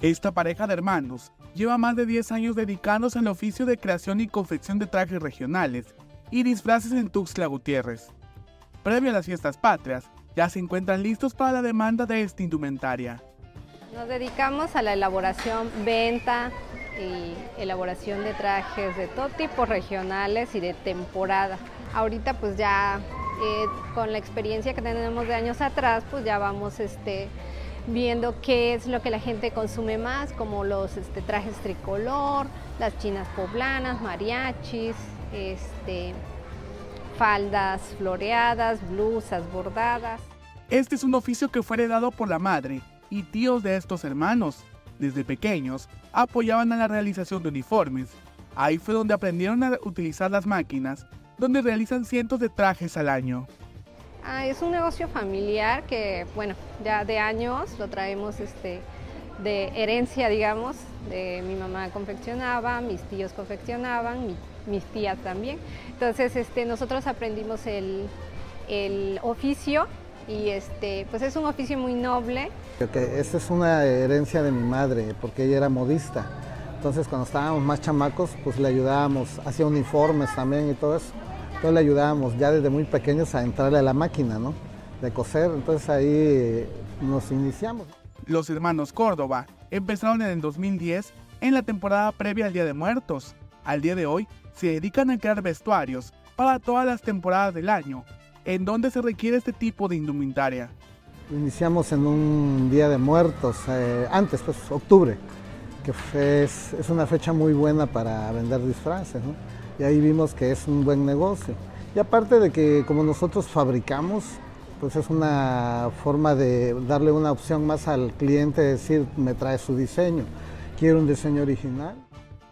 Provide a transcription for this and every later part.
Esta pareja de hermanos lleva más de 10 años dedicándose al oficio de creación y confección de trajes regionales y disfraces en Tuxtla Gutiérrez. Previo a las fiestas patrias, ya se encuentran listos para la demanda de esta indumentaria. Nos dedicamos a la elaboración, venta y elaboración de trajes de todo tipo regionales y de temporada. Ahorita pues ya eh, con la experiencia que tenemos de años atrás, pues ya vamos este, viendo qué es lo que la gente consume más, como los este, trajes tricolor, las chinas poblanas, mariachis, este, faldas floreadas, blusas bordadas. Este es un oficio que fue heredado por la madre y tíos de estos hermanos. Desde pequeños apoyaban a la realización de uniformes. Ahí fue donde aprendieron a utilizar las máquinas, donde realizan cientos de trajes al año. Ah, es un negocio familiar que, bueno, ya de años lo traemos este, de herencia, digamos, de mi mamá confeccionaba, mis tíos confeccionaban, mis tías también. Entonces, este, nosotros aprendimos el, el oficio y este, pues es un oficio muy noble. esta es una herencia de mi madre, porque ella era modista. Entonces cuando estábamos más chamacos, pues le ayudábamos, hacía uniformes también y todo eso. Entonces le ayudábamos ya desde muy pequeños a entrarle a la máquina, ¿no? De coser. Entonces ahí nos iniciamos. Los hermanos Córdoba empezaron en el 2010 en la temporada previa al Día de Muertos. Al día de hoy se dedican a crear vestuarios para todas las temporadas del año en dónde se requiere este tipo de indumentaria. Iniciamos en un Día de Muertos, eh, antes, pues octubre, que es, una fecha muy buena para vender disfraces, ¿no? Y ahí vimos que es un buen negocio. Y aparte de que como nosotros fabricamos, pues es una forma de darle una opción más al cliente, decir, me trae su diseño, quiero un diseño original.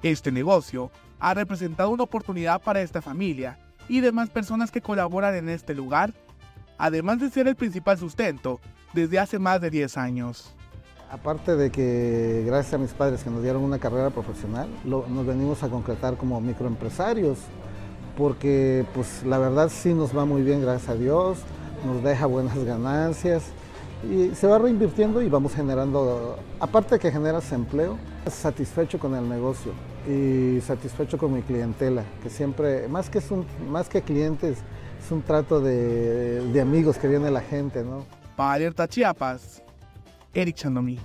Este negocio ha representado una oportunidad para esta familia y demás personas que colaboran en este lugar, además de ser el principal sustento desde hace más de 10 años. Aparte de que gracias a mis padres que nos dieron una carrera profesional, nos venimos a concretar como microempresarios, porque pues la verdad sí nos va muy bien, gracias a Dios, nos deja buenas ganancias y se va reinvirtiendo y vamos generando, aparte de que generas empleo, satisfecho con el negocio y satisfecho con mi clientela, que siempre, más que, es un, más que clientes, es un trato de, de amigos que viene la gente, ¿no? Para Alerta Chiapas, Eric Chandomí.